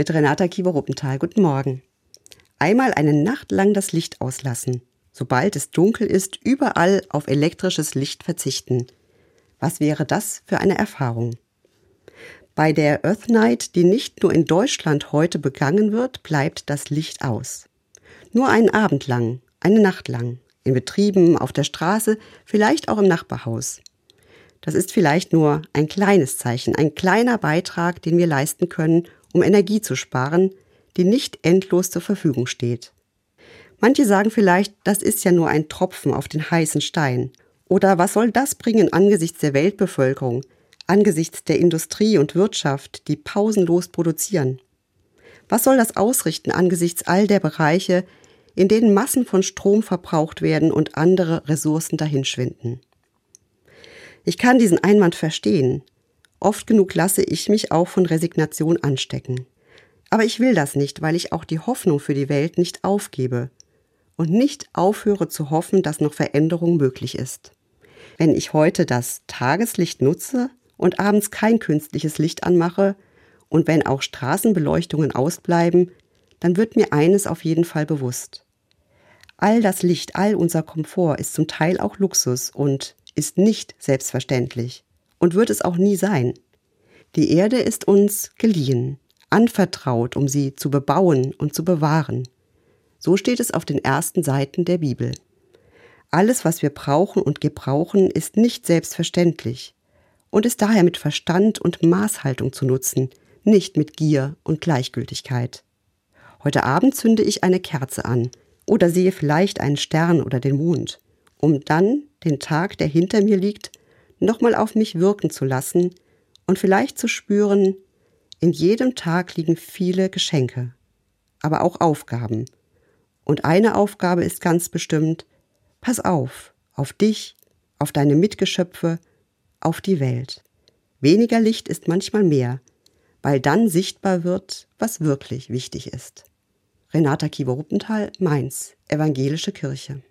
mit Renata Kiewer-Ruppenthal. Guten Morgen. Einmal eine Nacht lang das Licht auslassen. Sobald es dunkel ist, überall auf elektrisches Licht verzichten. Was wäre das für eine Erfahrung? Bei der Earth Night, die nicht nur in Deutschland heute begangen wird, bleibt das Licht aus. Nur einen Abend lang, eine Nacht lang, in Betrieben, auf der Straße, vielleicht auch im Nachbarhaus. Das ist vielleicht nur ein kleines Zeichen, ein kleiner Beitrag, den wir leisten können, um Energie zu sparen, die nicht endlos zur Verfügung steht. Manche sagen vielleicht, das ist ja nur ein Tropfen auf den heißen Stein. Oder was soll das bringen angesichts der Weltbevölkerung, angesichts der Industrie und Wirtschaft, die pausenlos produzieren? Was soll das ausrichten angesichts all der Bereiche, in denen Massen von Strom verbraucht werden und andere Ressourcen dahinschwinden? Ich kann diesen Einwand verstehen. Oft genug lasse ich mich auch von Resignation anstecken. Aber ich will das nicht, weil ich auch die Hoffnung für die Welt nicht aufgebe und nicht aufhöre zu hoffen, dass noch Veränderung möglich ist. Wenn ich heute das Tageslicht nutze und abends kein künstliches Licht anmache und wenn auch Straßenbeleuchtungen ausbleiben, dann wird mir eines auf jeden Fall bewusst. All das Licht, all unser Komfort ist zum Teil auch Luxus und ist nicht selbstverständlich und wird es auch nie sein. Die Erde ist uns geliehen, anvertraut, um sie zu bebauen und zu bewahren. So steht es auf den ersten Seiten der Bibel. Alles, was wir brauchen und gebrauchen, ist nicht selbstverständlich und ist daher mit Verstand und Maßhaltung zu nutzen, nicht mit Gier und Gleichgültigkeit. Heute Abend zünde ich eine Kerze an oder sehe vielleicht einen Stern oder den Mond, um dann den Tag, der hinter mir liegt, nochmal auf mich wirken zu lassen und vielleicht zu spüren, in jedem Tag liegen viele Geschenke, aber auch Aufgaben. Und eine Aufgabe ist ganz bestimmt, pass auf, auf dich, auf deine Mitgeschöpfe, auf die Welt. Weniger Licht ist manchmal mehr, weil dann sichtbar wird, was wirklich wichtig ist. Renata Kiewer-Ruppenthal, Mainz, Evangelische Kirche.